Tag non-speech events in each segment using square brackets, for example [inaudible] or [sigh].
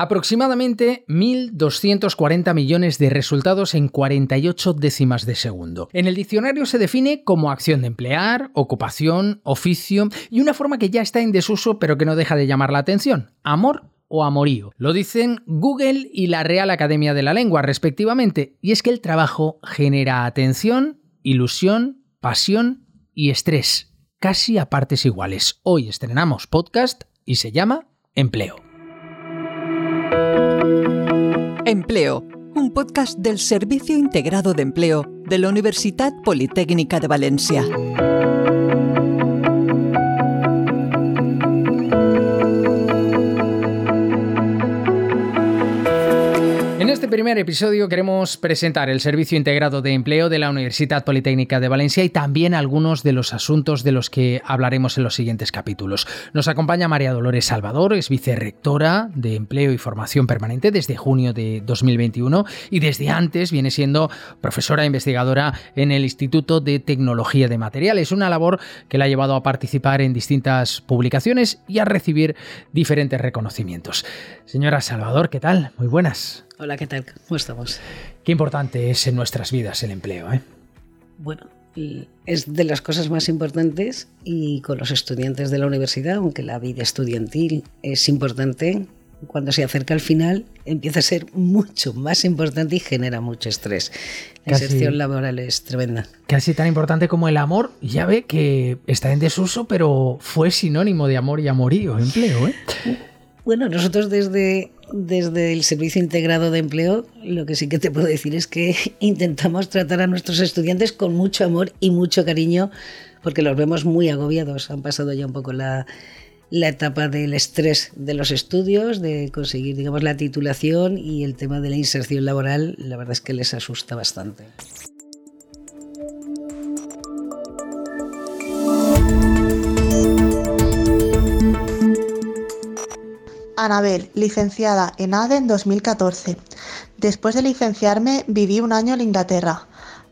Aproximadamente 1.240 millones de resultados en 48 décimas de segundo. En el diccionario se define como acción de emplear, ocupación, oficio y una forma que ya está en desuso pero que no deja de llamar la atención, amor o amorío. Lo dicen Google y la Real Academia de la Lengua respectivamente, y es que el trabajo genera atención, ilusión, pasión y estrés, casi a partes iguales. Hoy estrenamos podcast y se llama Empleo. Empleo, un podcast del Servicio Integrado de Empleo de la Universidad Politécnica de Valencia. Este primer episodio queremos presentar el Servicio Integrado de Empleo de la Universidad Politécnica de Valencia y también algunos de los asuntos de los que hablaremos en los siguientes capítulos. Nos acompaña María Dolores Salvador, es vicerrectora de Empleo y Formación Permanente desde junio de 2021 y desde antes viene siendo profesora e investigadora en el Instituto de Tecnología de Materiales, una labor que la ha llevado a participar en distintas publicaciones y a recibir diferentes reconocimientos. Señora Salvador, ¿qué tal? Muy buenas. Hola, ¿qué tal? ¿Cómo estamos? Qué importante es en nuestras vidas el empleo, ¿eh? Bueno, es de las cosas más importantes y con los estudiantes de la universidad, aunque la vida estudiantil es importante, cuando se acerca al final empieza a ser mucho más importante y genera mucho estrés. La inserción laboral es tremenda. Casi tan importante como el amor, ya ve que está en desuso, pero fue sinónimo de amor y amorío, empleo, ¿eh? Bueno, nosotros desde, desde el Servicio Integrado de Empleo lo que sí que te puedo decir es que [laughs] intentamos tratar a nuestros estudiantes con mucho amor y mucho cariño porque los vemos muy agobiados. Han pasado ya un poco la, la etapa del estrés de los estudios, de conseguir digamos, la titulación y el tema de la inserción laboral, la verdad es que les asusta bastante. Anabel, licenciada en ADE en 2014. Después de licenciarme viví un año en Inglaterra.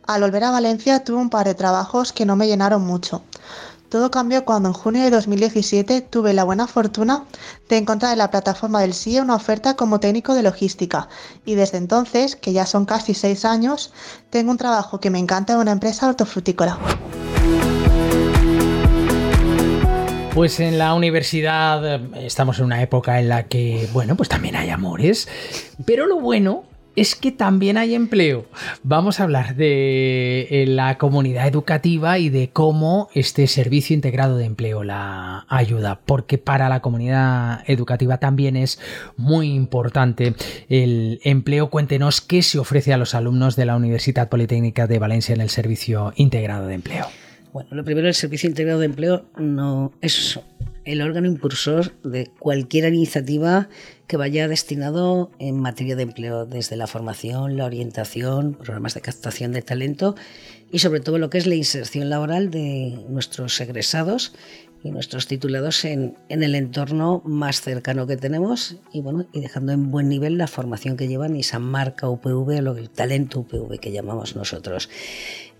Al volver a Valencia tuve un par de trabajos que no me llenaron mucho. Todo cambió cuando en junio de 2017 tuve la buena fortuna de encontrar en la plataforma del SIE una oferta como técnico de logística y desde entonces, que ya son casi seis años, tengo un trabajo que me encanta en una empresa hortofrutícola. Pues en la universidad eh, estamos en una época en la que, bueno, pues también hay amores, pero lo bueno es que también hay empleo. Vamos a hablar de eh, la comunidad educativa y de cómo este servicio integrado de empleo la ayuda, porque para la comunidad educativa también es muy importante el empleo. Cuéntenos qué se ofrece a los alumnos de la Universidad Politécnica de Valencia en el servicio integrado de empleo. Bueno, lo primero, el Servicio Integrado de Empleo no es el órgano impulsor de cualquier iniciativa que vaya destinado en materia de empleo, desde la formación, la orientación, programas de captación de talento y sobre todo lo que es la inserción laboral de nuestros egresados y nuestros titulados en, en, el entorno más cercano que tenemos y bueno y dejando en buen nivel la formación que llevan y esa marca UPV, el talento UPV que llamamos nosotros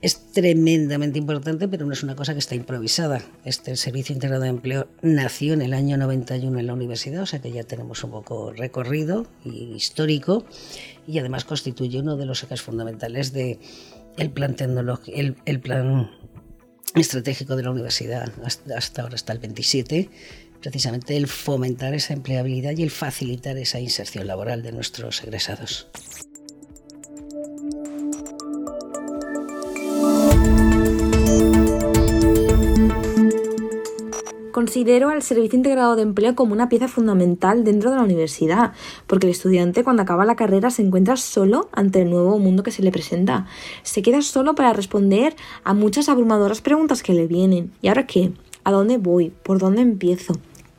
es tremendamente importante, pero no es una cosa que está improvisada. Este Servicio Integrado de Empleo nació en el año 91 en la universidad, o sea que ya tenemos un poco recorrido y histórico, y además constituye uno de los ejes fundamentales del el plan estratégico de la universidad hasta ahora, hasta el 27, precisamente el fomentar esa empleabilidad y el facilitar esa inserción laboral de nuestros egresados. Considero al Servicio Integrado de Empleo como una pieza fundamental dentro de la universidad, porque el estudiante cuando acaba la carrera se encuentra solo ante el nuevo mundo que se le presenta. Se queda solo para responder a muchas abrumadoras preguntas que le vienen. ¿Y ahora qué? ¿A dónde voy? ¿Por dónde empiezo?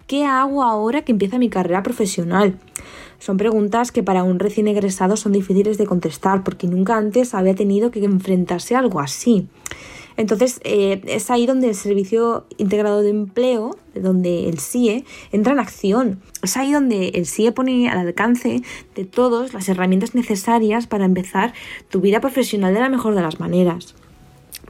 ¿Qué hago ahora que empieza mi carrera profesional? Son preguntas que para un recién egresado son difíciles de contestar porque nunca antes había tenido que enfrentarse a algo así. Entonces eh, es ahí donde el Servicio Integrado de Empleo, donde el SIE, entra en acción. Es ahí donde el SIE pone al alcance de todos las herramientas necesarias para empezar tu vida profesional de la mejor de las maneras.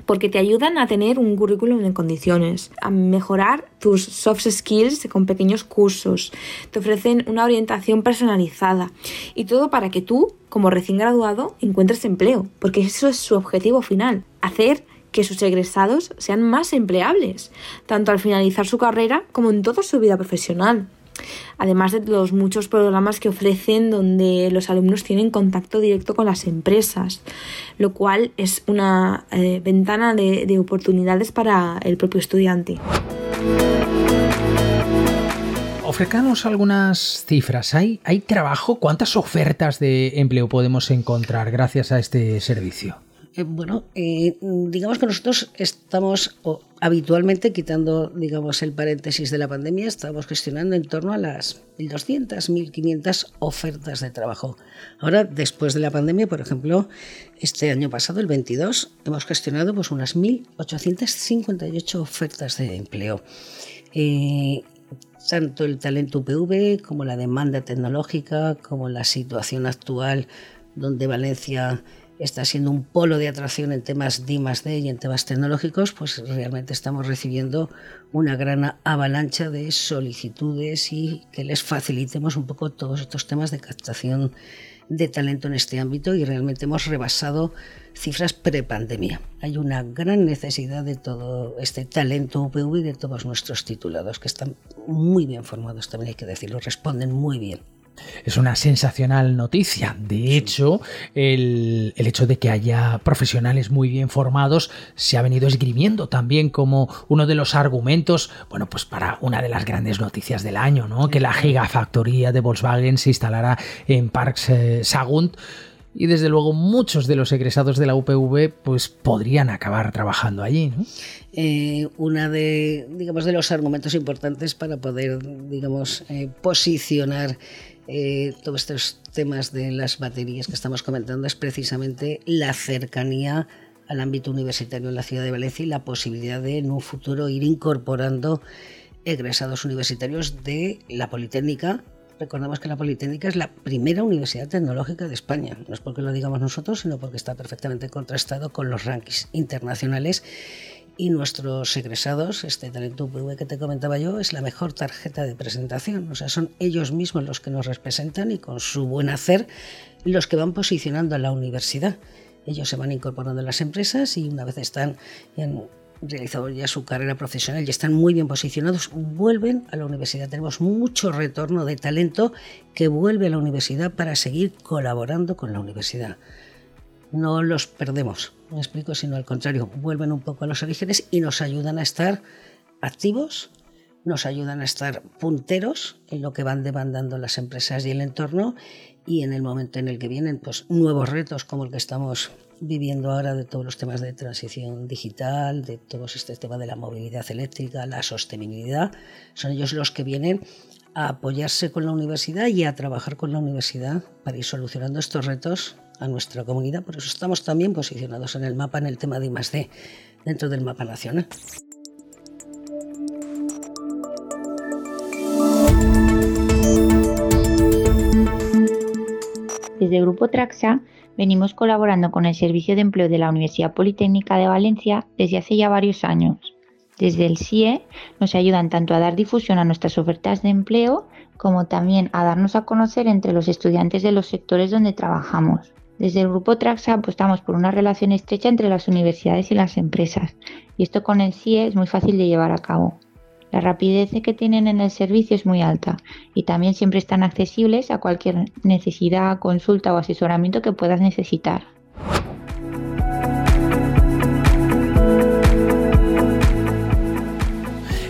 porque te ayudan a tener un currículum en condiciones, a mejorar tus soft skills con pequeños cursos, te ofrecen una orientación personalizada y todo para que tú, como recién graduado, encuentres empleo, porque eso es su objetivo final, hacer que sus egresados sean más empleables, tanto al finalizar su carrera como en toda su vida profesional además de los muchos programas que ofrecen donde los alumnos tienen contacto directo con las empresas, lo cual es una eh, ventana de, oportunidades para el propio estudiante. Ofrezcanos algunas cifras. ¿Hay, ¿Hay trabajo? ¿Cuántas ofertas de empleo podemos encontrar gracias a este servicio? Eh, bueno, eh, digamos que nosotros estamos habitualmente, quitando digamos el paréntesis de la pandemia, estamos gestionando en torno a las 1.200, 1.500 ofertas de trabajo. Ahora, después de la pandemia, por ejemplo, este año pasado, el 22, hemos gestionado pues unas 1.858 ofertas de empleo. Tanto el talento UPV como la demanda tecnológica, como la situación actual donde Valencia está siendo un polo de atracción en temas D y en temas tecnológicos, pues realmente estamos recibiendo una gran avalancha de solicitudes y que les facilitemos un poco todos estos temas de captación de talento en este ámbito y realmente hemos rebasado cifras prepandemia. Hay una gran necesidad de todo este talento UPV y de todos nuestros titulados, que están muy bien formados, también hay que decirlo, responden muy bien. Es una sensacional noticia. De hecho, el, hecho de que haya profesionales muy bien formados se ha venido esgrimiendo también como uno de los argumentos, bueno, pues para una de las grandes noticias del año, ¿no? Que la gigafactoría de Volkswagen se instalará en Parks eh, Sagunt y desde luego muchos de los egresados de la UPV pues podrían acabar trabajando allí. ¿no? Eh, una de digamos de los argumentos importantes para poder digamos eh, posicionar eh, todos estos temas de las baterías que estamos comentando es precisamente la cercanía al ámbito universitario en la ciudad de Valencia y la posibilidad de en un futuro ir incorporando egresados universitarios de la Politécnica. Recordamos que la Politécnica es la primera universidad tecnológica de España. No es porque lo digamos nosotros, sino porque está perfectamente contrastado con los rankings internacionales y nuestros egresados, este talento UPV que te comentaba yo, es la mejor tarjeta de presentación. O sea, son ellos mismos los que nos representan y con su buen hacer los que van posicionando a la universidad. Ellos se van incorporando a las empresas y una vez están en, realizado ya su carrera profesional y están muy bien posicionados, vuelven a la universidad. Tenemos mucho retorno de talento que vuelve a la universidad para seguir colaborando con la universidad no los perdemos, me explico, sino al contrario, vuelven un poco a los orígenes y nos ayudan a estar activos, nos ayudan a estar punteros en lo que van demandando las empresas y el entorno y en el momento en el que vienen pues nuevos retos como el que estamos viviendo ahora de todos los temas de transición digital, de todo este tema de la movilidad eléctrica, la sostenibilidad, son ellos los que vienen a apoyarse con la universidad y a trabajar con la universidad para ir solucionando estos retos a nuestra comunidad. Por eso estamos también posicionados en el mapa en el tema de I+D dentro del mapa nacional. Desde Grupo Traxa venimos colaborando con el Servicio de Empleo de la Universidad Politécnica de Valencia desde hace ya varios años. Desde el CIE nos ayudan tanto a dar difusión a nuestras ofertas de empleo como también a darnos a conocer entre los estudiantes de los sectores donde trabajamos. Desde el grupo Traxa apostamos por una relación estrecha entre las universidades y las empresas, y esto con el CIE es muy fácil de llevar a cabo. La rapidez que tienen en el servicio es muy alta y también siempre están accesibles a cualquier necesidad, consulta o asesoramiento que puedas necesitar.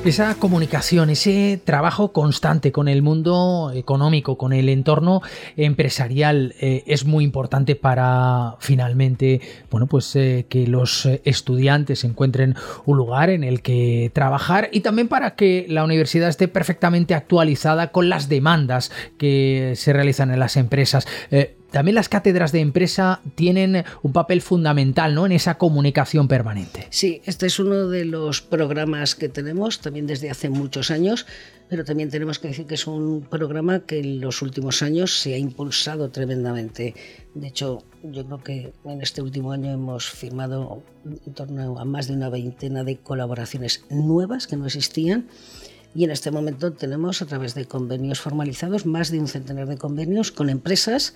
Esa comunicación, ese trabajo constante con el mundo económico, con el entorno empresarial, eh, es muy importante para finalmente, bueno, pues eh, que los estudiantes encuentren un lugar en el que trabajar y también para que la universidad esté perfectamente actualizada con las demandas que se realizan en las empresas. Eh, también las cátedras de empresa tienen un papel fundamental ¿no? en esa comunicación permanente. Sí, este es uno de los programas que tenemos también desde hace muchos años, pero también tenemos que decir que es un programa que en los últimos años se ha impulsado tremendamente. De hecho, yo creo que en este último año hemos firmado en torno a más de una veintena de colaboraciones nuevas que no existían y en este momento tenemos a través de convenios formalizados más de un centenar de convenios con empresas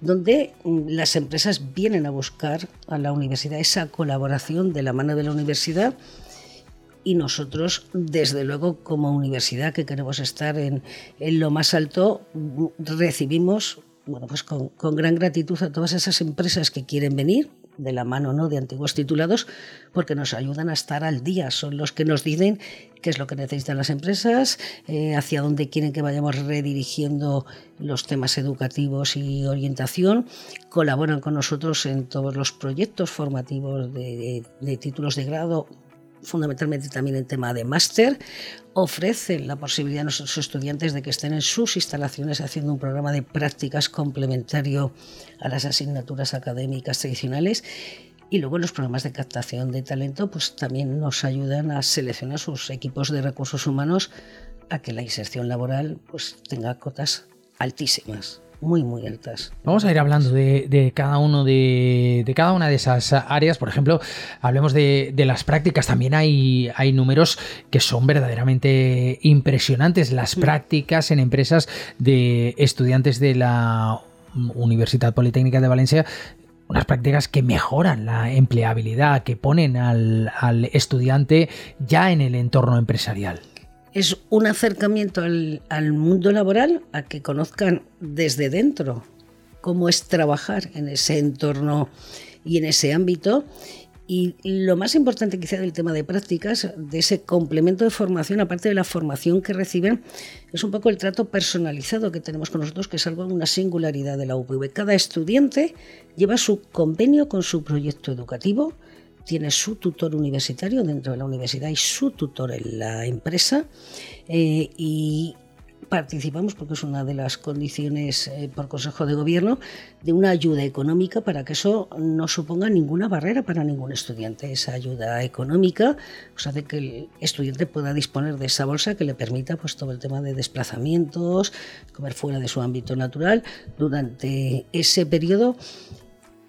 donde mm, las empresas vienen a buscar a la universidad esa colaboración de la mano de la universidad. Y nosotros, desde luego, como universidad que queremos estar en, lo más alto, mm, recibimos bueno, pues con, con gran gratitud a todas esas empresas que quieren venir, de la mano ¿no? de antiguos titulados, porque nos ayudan a estar al día. Son los que nos dicen qué es lo que necesitan las empresas, eh, hacia dónde quieren que vayamos redirigiendo los temas educativos y orientación. Colaboran con nosotros en todos los proyectos formativos de títulos de grado fundamentalmente también en tema de máster, ofrecen la posibilidad a nuestros estudiantes de que estén en sus instalaciones haciendo un programa de prácticas complementario a las asignaturas académicas tradicionales. Y luego los programas de captación de talento pues también nos ayudan a seleccionar sus equipos de recursos humanos a que la inserción laboral pues tenga cotas altísimas muy, muy altas. Vamos a ir hablando de, cada uno de, cada una de esas áreas. Por ejemplo, hablemos de, las prácticas. También hay, hay números que son verdaderamente impresionantes. Las mm. prácticas en empresas de estudiantes de la Universidad Politécnica de Valencia unas prácticas que mejoran la empleabilidad, que ponen al, al, estudiante ya en el entorno empresarial es un acercamiento al, mundo laboral a que conozcan desde dentro cómo es trabajar en ese entorno y en ese ámbito. Y lo más importante quizá del tema de prácticas, de ese complemento de formación, aparte de la formación que reciben, es un poco el trato personalizado que tenemos con nosotros, que es algo, una singularidad de la UPV. Cada estudiante lleva su convenio con su proyecto educativo, tiene su tutor universitario dentro de la universidad y su tutor en la empresa eh, y participamos, porque es una de las condiciones eh, por Consejo de Gobierno, de una ayuda económica para que eso no suponga ninguna barrera para ningún estudiante. Esa ayuda económica pues, hace que el estudiante pueda disponer de esa bolsa que le permita pues, todo el tema de desplazamientos, comer fuera de su ámbito natural durante ese periodo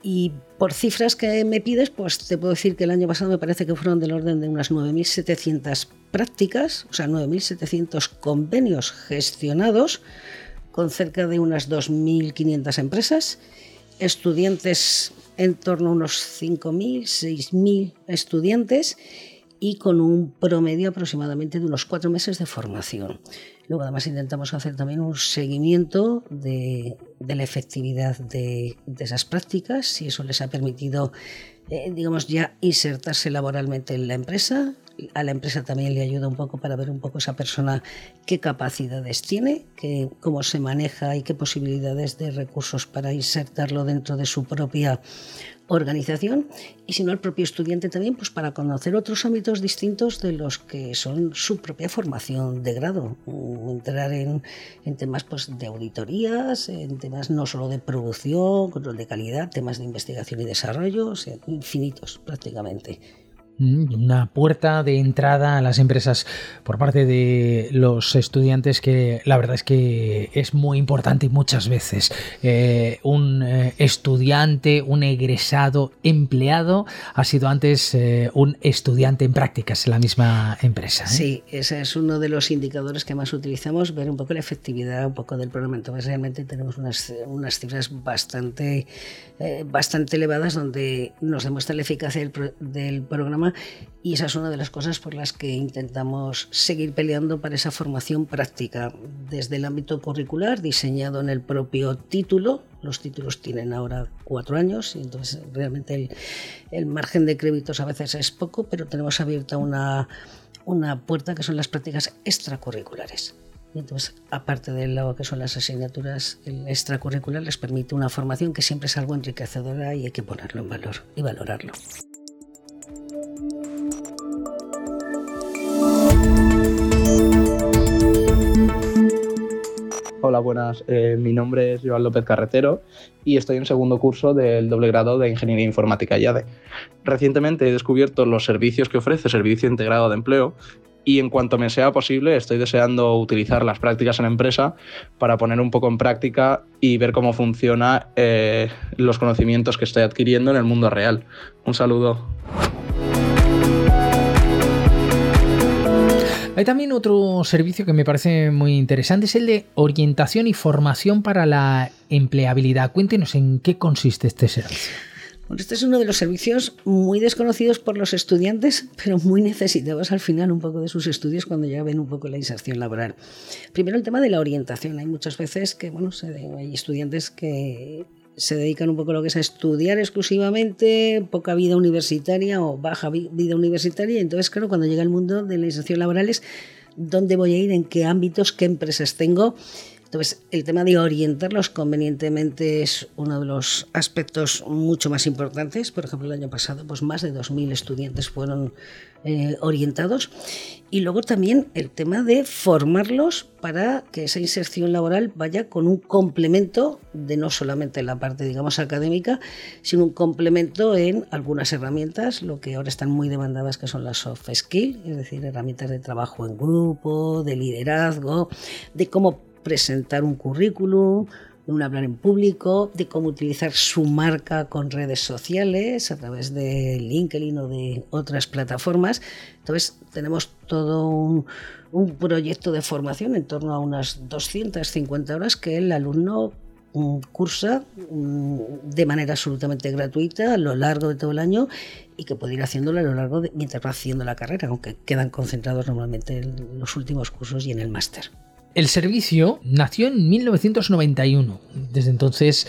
y por cifras que me pides, pues te puedo decir que el año pasado me parece que fueron del orden de unas 9.700 prácticas, o sea, 9.700 convenios gestionados con cerca de unas 2.500 empresas, estudiantes en torno a unos 5.000, 6.000 estudiantes y con un promedio aproximadamente de unos cuatro meses de formación. Luego además intentamos hacer también un seguimiento de, la efectividad de, esas prácticas, si eso les ha permitido, eh, digamos, ya insertarse laboralmente en la empresa. A la empresa también le ayuda un poco para ver un poco esa persona qué capacidades tiene, qué, cómo se maneja y qué posibilidades de recursos para insertarlo dentro de su propia organización. Y si no el propio estudiante también pues para conocer otros ámbitos distintos de los que son su propia formación de grado. Mm, entrar en, temas pues de auditorías en temas no solo de producción control de calidad temas de investigación y desarrollo infinitos prácticamente una puerta de entrada a las empresas por parte de los estudiantes que la verdad es que es muy importante y muchas veces eh, un eh, estudiante, un egresado empleado ha sido antes eh, un estudiante en prácticas en la misma empresa. Sí, ese es uno de los indicadores que más utilizamos, ver un poco la efectividad un poco del programa. Entonces realmente tenemos unas, unas cifras bastante, bastante elevadas donde nos demuestra la eficacia del, del programa y esa es una de las cosas por las que intentamos seguir peleando para esa formación práctica desde el ámbito curricular diseñado en el propio título. Los títulos tienen ahora cuatro años y entonces realmente el, margen de créditos a veces es poco, pero tenemos abierta una, una puerta que son las prácticas extracurriculares. entonces, aparte de lo que son las asignaturas, el extracurricular les permite una formación que siempre es algo enriquecedora y hay que ponerlo en valor y valorarlo. Hola, buenas. Eh, mi nombre es Joan López Carretero y estoy en segundo curso del doble grado de Ingeniería Informática IADE. Recientemente he descubierto los servicios que ofrece Servicio Integrado de Empleo y en cuanto me sea posible estoy deseando utilizar las prácticas en empresa para poner un poco en práctica y ver cómo funciona eh, los conocimientos que estoy adquiriendo en el mundo real. Un saludo. Hay también otro servicio que me parece muy interesante, es el de orientación y formación para la empleabilidad. Cuéntenos en qué consiste este servicio. Bueno, este es uno de los servicios muy desconocidos por los estudiantes, pero muy necesitados al final un poco de sus estudios cuando ya ven un poco la inserción laboral. Primero el tema de la orientación. Hay muchas veces que, bueno, hay estudiantes que se dedican un poco a lo que es a estudiar exclusivamente, poca vida universitaria o baja vida universitaria. Entonces, claro, cuando llega el mundo de la inserción laboral es dónde voy a ir, en qué ámbitos, qué empresas tengo. Entonces, el tema de orientarlos convenientemente es uno de los aspectos mucho más importantes. Por ejemplo, el año pasado, pues más de 2.000 estudiantes fueron eh, orientados. Y luego también el tema de formarlos para que esa inserción laboral vaya con un complemento de no solamente la parte, digamos, académica, sino un complemento en algunas herramientas, lo que ahora están muy demandadas, que son las soft skills, es decir, herramientas de trabajo en grupo, de liderazgo, de cómo presentar un currículum, de hablar en público, de cómo utilizar su marca con redes sociales a través de LinkedIn o de otras plataformas. Entonces tenemos todo un, un proyecto de formación en torno a unas 250 horas que el alumno mm, cursa mm, de manera absolutamente gratuita a lo largo de todo el año y que puede ir haciéndolo a lo largo de mientras va haciendo la carrera, aunque quedan concentrados normalmente en los últimos cursos y en el máster. El servicio nació en 1991. Desde entonces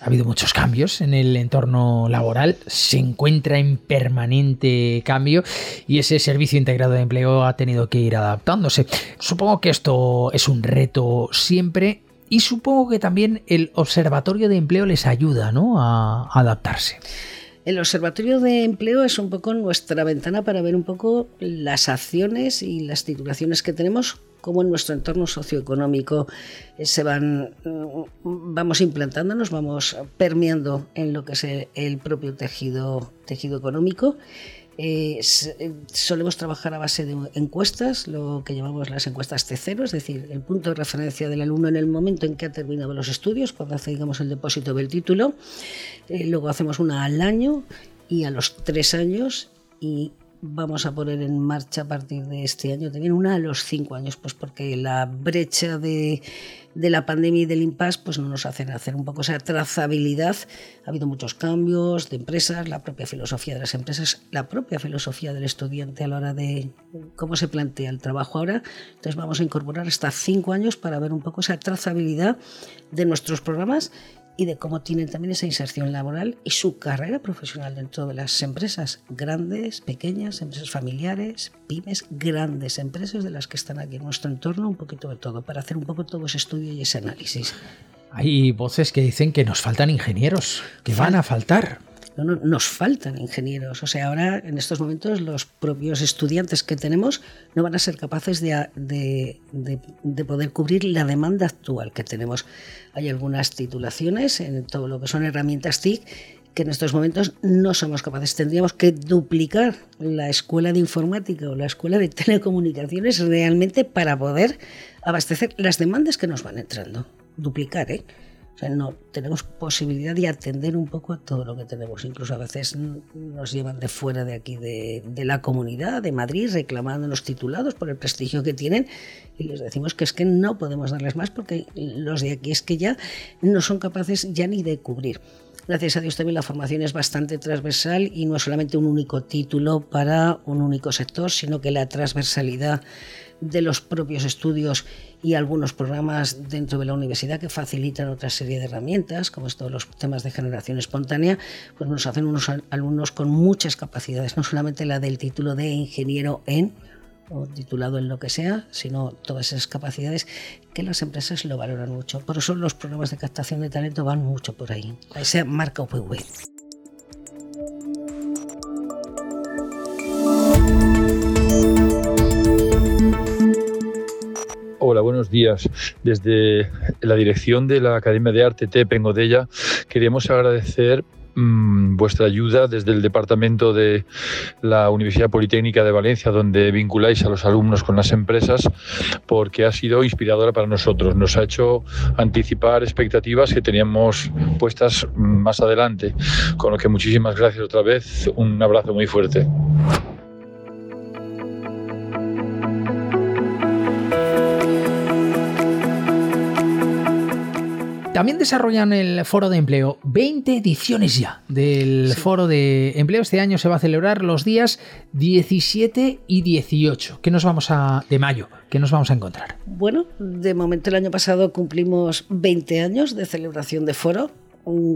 ha habido muchos cambios en el entorno laboral, se encuentra en permanente cambio y ese servicio integrado de empleo ha tenido que ir adaptándose. Supongo que esto es un reto siempre y supongo que también el observatorio de empleo les ayuda a adaptarse. El Observatorio de Empleo es un poco nuestra ventana para ver un poco las acciones y las titulaciones que tenemos cómo en nuestro entorno socioeconómico eh, se van, mm, vamos implantándonos, vamos permeando en lo que es el propio tejido, tejido económico. Eh, eh, solemos trabajar a base de encuestas, lo que llamamos las encuestas T0, es decir, el punto de referencia del alumno en el momento en que ha terminado los estudios, cuando hace digamos, el depósito del título. luego hacemos una al año y a los tres años y vamos a poner en marcha a partir de este año también una a los cinco años, pues porque la brecha de, la pandemia y del impasse pues no nos hacen hacer un poco esa trazabilidad. Ha habido muchos cambios de empresas, la propia filosofía de las empresas, la propia filosofía del estudiante a la hora de cómo se plantea el trabajo ahora. Entonces vamos a incorporar hasta cinco años para ver un poco esa trazabilidad de nuestros programas y de cómo tienen también esa inserción laboral y su carrera profesional dentro de las empresas grandes, pequeñas, empresas familiares, pymes, grandes empresas de las que están aquí en nuestro entorno, un poquito de todo, para hacer un poco todo ese estudio y ese análisis. Hay voces que dicen que nos faltan ingenieros, que van a faltar nos faltan ingenieros. O sea, ahora en estos momentos los propios estudiantes que tenemos no van a ser capaces de, poder cubrir la demanda actual que tenemos. Hay algunas titulaciones en todo lo que son herramientas TIC que en estos momentos no somos capaces. Tendríamos que duplicar la escuela de informática o la escuela de telecomunicaciones realmente para poder abastecer las demandas que nos van entrando. Duplicar, ¿eh? No tenemos posibilidad de atender un poco a todo lo que tenemos. Incluso a veces nos llevan de fuera de aquí, de, la comunidad, de Madrid, reclamando los titulados por el prestigio que tienen y les decimos que es que no podemos darles más porque los de aquí es que ya no son capaces ya ni de cubrir. Gracias a Dios también la formación es bastante transversal y no es solamente un único título para un único sector, sino que la transversalidad de los propios estudios y algunos programas dentro de la universidad que facilitan otra serie de herramientas, como es todos los temas de generación espontánea, pues nos hacen unos alumnos con muchas capacidades, no solamente la del título de ingeniero en o titulado en lo que sea, sino todas esas capacidades que las empresas lo valoran mucho. Por eso los programas de captación de talento van mucho por ahí, esa marca UPV. Buenos días. Desde la dirección de la Academia de Arte TEP en Godella queríamos agradecer Mm, vuestra ayuda desde el departamento de la Universidad Politécnica de Valencia, donde vinculáis a los alumnos con las empresas, porque ha sido inspiradora para nosotros. Nos ha hecho anticipar expectativas que teníamos puestas más adelante. Con lo que muchísimas gracias otra vez. Un abrazo muy fuerte. También desarrollan el foro de empleo. 20 ediciones ya del foro de empleo. Este año se va a celebrar los días 17 y 18. ¿Qué nos vamos a. de mayo? ¿Qué nos vamos a encontrar? Bueno, de momento el año pasado cumplimos 20 años de celebración de foro.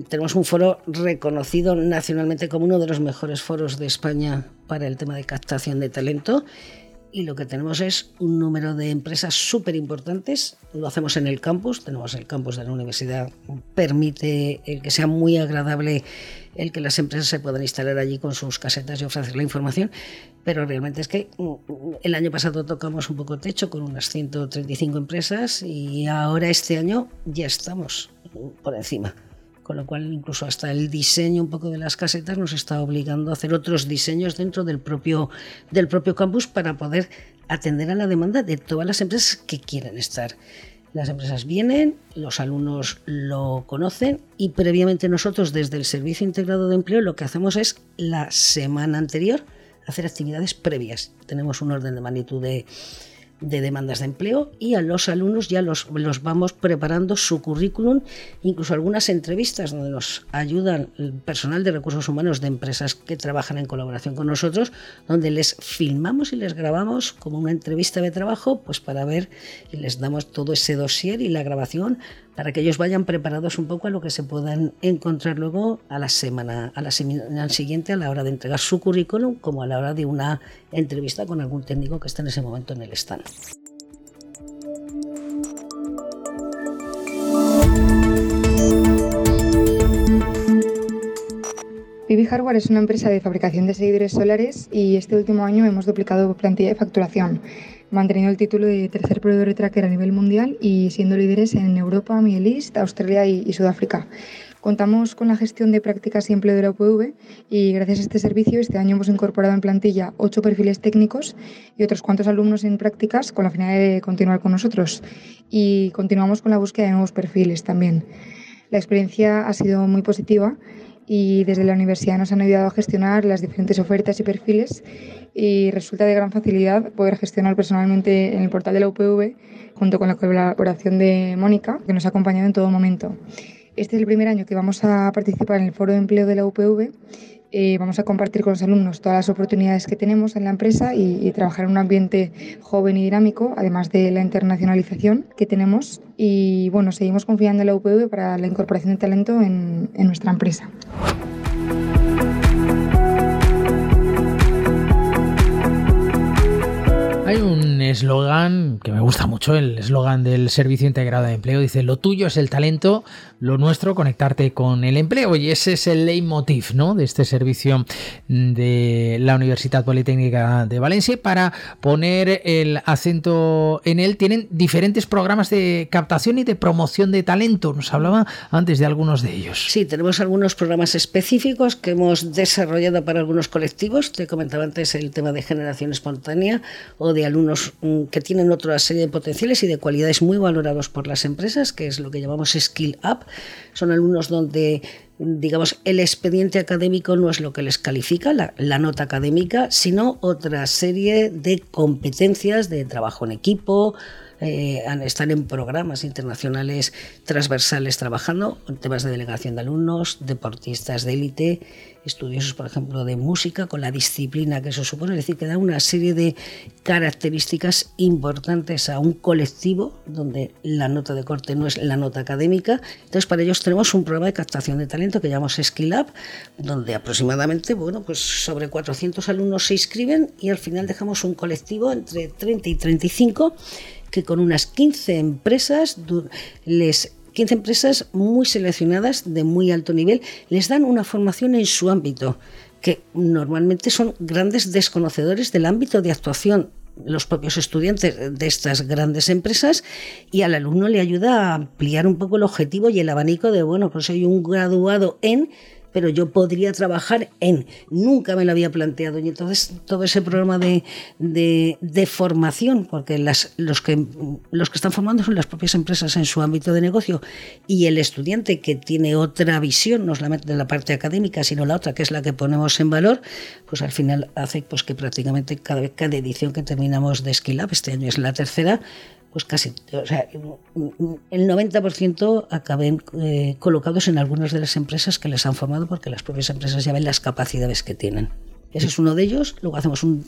Tenemos un foro reconocido nacionalmente como uno de los mejores foros de España para el tema de captación de talento y lo que tenemos es un número de empresas súper importantes. Lo hacemos en el campus, tenemos el campus de la universidad, permite el que sea muy agradable el que las empresas se puedan instalar allí con sus casetas y ofrecer la información, pero realmente es que mm, el año pasado tocamos un poco techo con unas 135 empresas y ahora este año ya estamos por encima con lo cual incluso hasta el diseño un poco de las casetas nos está obligando a hacer otros diseños dentro del propio, del propio campus para poder atender a la demanda de todas las empresas que quieren estar. Las empresas vienen, los alumnos lo conocen y previamente nosotros desde el Servicio Integrado de Empleo lo que hacemos es la semana anterior hacer actividades previas. Tenemos un orden de magnitud de de demandas de empleo y a los alumnos ya los, los vamos preparando su currículum, incluso algunas entrevistas donde nos ayudan el personal de recursos humanos de empresas que trabajan en colaboración con nosotros, donde les filmamos y les grabamos como una entrevista de trabajo, pues para ver y les damos todo ese dossier y la grabación para que ellos vayan preparados un poco a lo que se puedan encontrar luego a la semana, a la semana siguiente a la hora de entregar su currículum, como a la hora de una entrevista con algún técnico que está en ese momento en el stand. Vivi Hardware es una empresa de fabricación de seguidores solares y este último año hemos duplicado plantilla de facturación manteniendo el título de tercer proveedor de tracker a nivel mundial y siendo líderes en Europa, Middle East, Australia y, Sudáfrica. Contamos con la gestión de prácticas y empleo de la UPV y gracias a este servicio este año hemos incorporado en plantilla ocho perfiles técnicos y otros cuantos alumnos en prácticas con la finalidad de continuar con nosotros. Y continuamos con la búsqueda de nuevos perfiles también. La experiencia ha sido muy positiva y desde la universidad nos han ayudado a gestionar las diferentes ofertas y perfiles y resulta de gran facilidad poder gestionar personalmente en el portal de la UPV junto con la colaboración de Mónica, que nos ha acompañado en todo momento. Este es el primer año que vamos a participar en el foro de empleo de la UPV eh, vamos a compartir con los alumnos todas las oportunidades que tenemos en la empresa y, trabajar en un ambiente joven y dinámico, además de la internacionalización que tenemos. Y bueno, seguimos confiando en la UPV para la incorporación de talento en nuestra empresa. Hay un eslogan que me gusta mucho, el eslogan del Servicio Integrado de Empleo. Dice, lo tuyo es el talento, lo nuestro conectarte con el empleo. Y ese es el leitmotiv ¿no? de este servicio de la Universidad Politécnica de Valencia. para poner el acento en él, tienen diferentes programas de captación y de promoción de talento. Nos hablaba antes de algunos de ellos. Sí, tenemos algunos programas específicos que hemos desarrollado para algunos colectivos. Te comentaba antes el tema de generación espontánea o de alumnos mm, que tienen otra serie de potenciales y de cualidades muy valorados por las empresas, que es lo que llamamos Skill Up. Son alumnos donde digamos, el expediente académico no es lo que les califica, la, la, nota académica, sino otra serie de competencias de trabajo en equipo, eh, están en programas internacionales transversales trabajando en temas de delegación de alumnos, deportistas de élite, estudiosos, por ejemplo, de música, con la disciplina que eso supone, es decir, que da una serie de características importantes a un colectivo donde la nota de corte no es la nota académica. Entonces, para ellos tenemos un programa de captación de talento que llamamos Skill Up, donde aproximadamente, bueno, pues sobre 400 alumnos se inscriben y al final dejamos un colectivo entre 30 y 35 que con unas 15 empresas les 15 empresas muy seleccionadas de muy alto nivel les dan una formación en su ámbito, que normalmente son grandes desconocedores del ámbito de actuación los propios estudiantes de estas grandes empresas y al alumno le ayuda a ampliar un poco el objetivo y el abanico de, bueno, pues soy un graduado en pero yo podría trabajar en. Nunca me lo había planteado. Y entonces todo ese programa de, de, formación, porque los, que, los que están formando son las propias empresas en su ámbito de negocio y el estudiante que tiene otra visión, no solamente de la parte académica, sino la otra, que es la que ponemos en valor, pues al final hace pues, que prácticamente cada, cada edición que terminamos de Skill Up, este año es la tercera, pues casi, o sea, el 90% acaben eh, colocados en algunas de las empresas que les han formado porque las propias empresas ya ven las capacidades que tienen. Ese es uno de ellos. Luego hacemos un,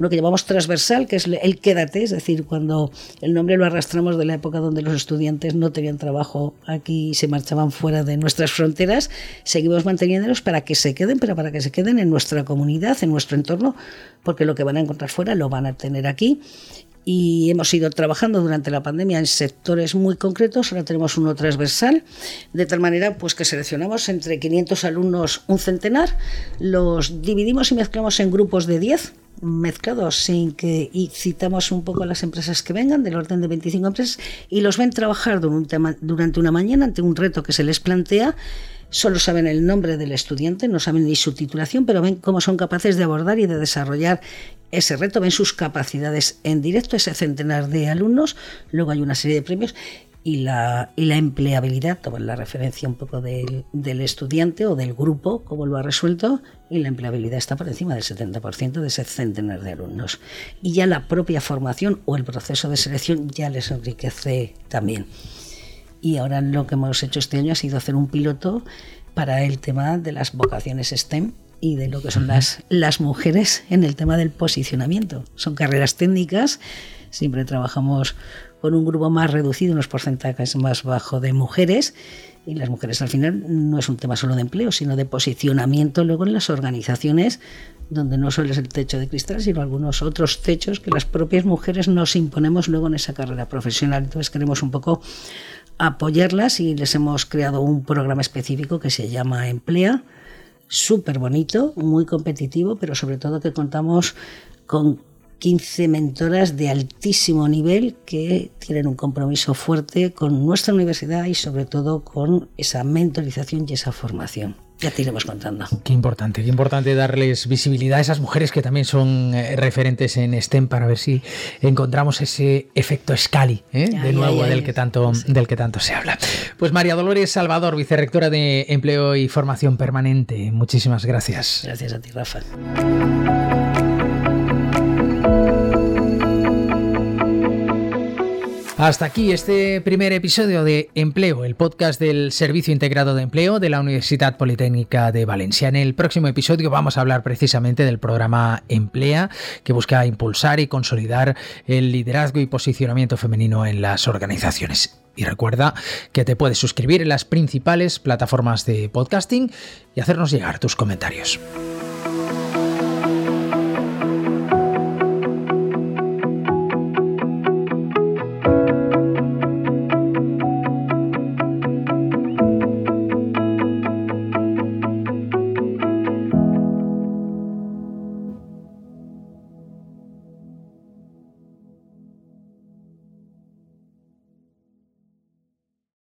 uno que llamamos transversal, que es el quédate, es decir, cuando el nombre lo arrastramos de la época donde los estudiantes no tenían trabajo aquí y se marchaban fuera de nuestras fronteras, seguimos manteniéndolos para que se queden, pero para que se queden en nuestra comunidad, en nuestro entorno, porque lo que van a encontrar fuera lo van a tener aquí y hemos ido trabajando durante la pandemia en sectores muy concretos. Ahora tenemos uno transversal, de tal manera pues que seleccionamos entre 500 alumnos un centenar, los dividimos y mezclamos en grupos de 10 mezclados sin que y citamos un poco a las empresas que vengan del orden de 25 empresas y los ven trabajar durante una mañana ante un reto que se les plantea solo saben el nombre del estudiante, no saben ni su titulación, pero ven cómo son capaces de abordar y de desarrollar ese reto, ven sus capacidades en directo, ese centenar de alumnos, luego hay una serie de premios y la, empleabilidad, toman la referencia un poco del, del, estudiante o del grupo, cómo lo ha resuelto, y la empleabilidad está por encima del 70% de ese centenar de alumnos. Y ya la propia formación o el proceso de selección ya les enriquece también. Y ahora lo que hemos hecho este año ha sido hacer un piloto para el tema de las vocaciones STEM y de lo que son las, las mujeres en el tema del posicionamiento. Son carreras técnicas, siempre trabajamos con un grupo más reducido, unos porcentajes más bajos de mujeres, y las mujeres al final no es un tema solo de empleo, sino de posicionamiento luego en las organizaciones, donde no solo es el techo de cristal, sino algunos otros techos que las propias mujeres nos imponemos luego en esa carrera profesional. Entonces queremos un poco apoyarlas y les hemos creado un programa específico que se llama Emplea, súper bonito, muy competitivo, pero sobre todo que contamos con 15 mentoras de altísimo nivel que tienen un compromiso fuerte con nuestra universidad y sobre todo con esa mentorización y esa formación. Ya te iremos contando. Qué importante, qué importante darles visibilidad a esas mujeres que también son eh, referentes en STEM para ver si encontramos ese efecto Scali, ¿eh? de nuevo, del, que tanto, del que tanto se habla. Pues María Dolores Salvador, vicerrectora de Empleo y Formación Permanente, muchísimas gracias. Gracias a ti, Rafa. Hasta aquí este primer episodio de Empleo, el podcast del Servicio Integrado de Empleo de la Universidad Politécnica de Valencia. En el próximo episodio vamos a hablar precisamente del programa Emplea, que busca impulsar y consolidar el liderazgo y posicionamiento femenino en las organizaciones. Y recuerda que te puedes suscribir en las principales plataformas de podcasting y hacernos llegar tus comentarios.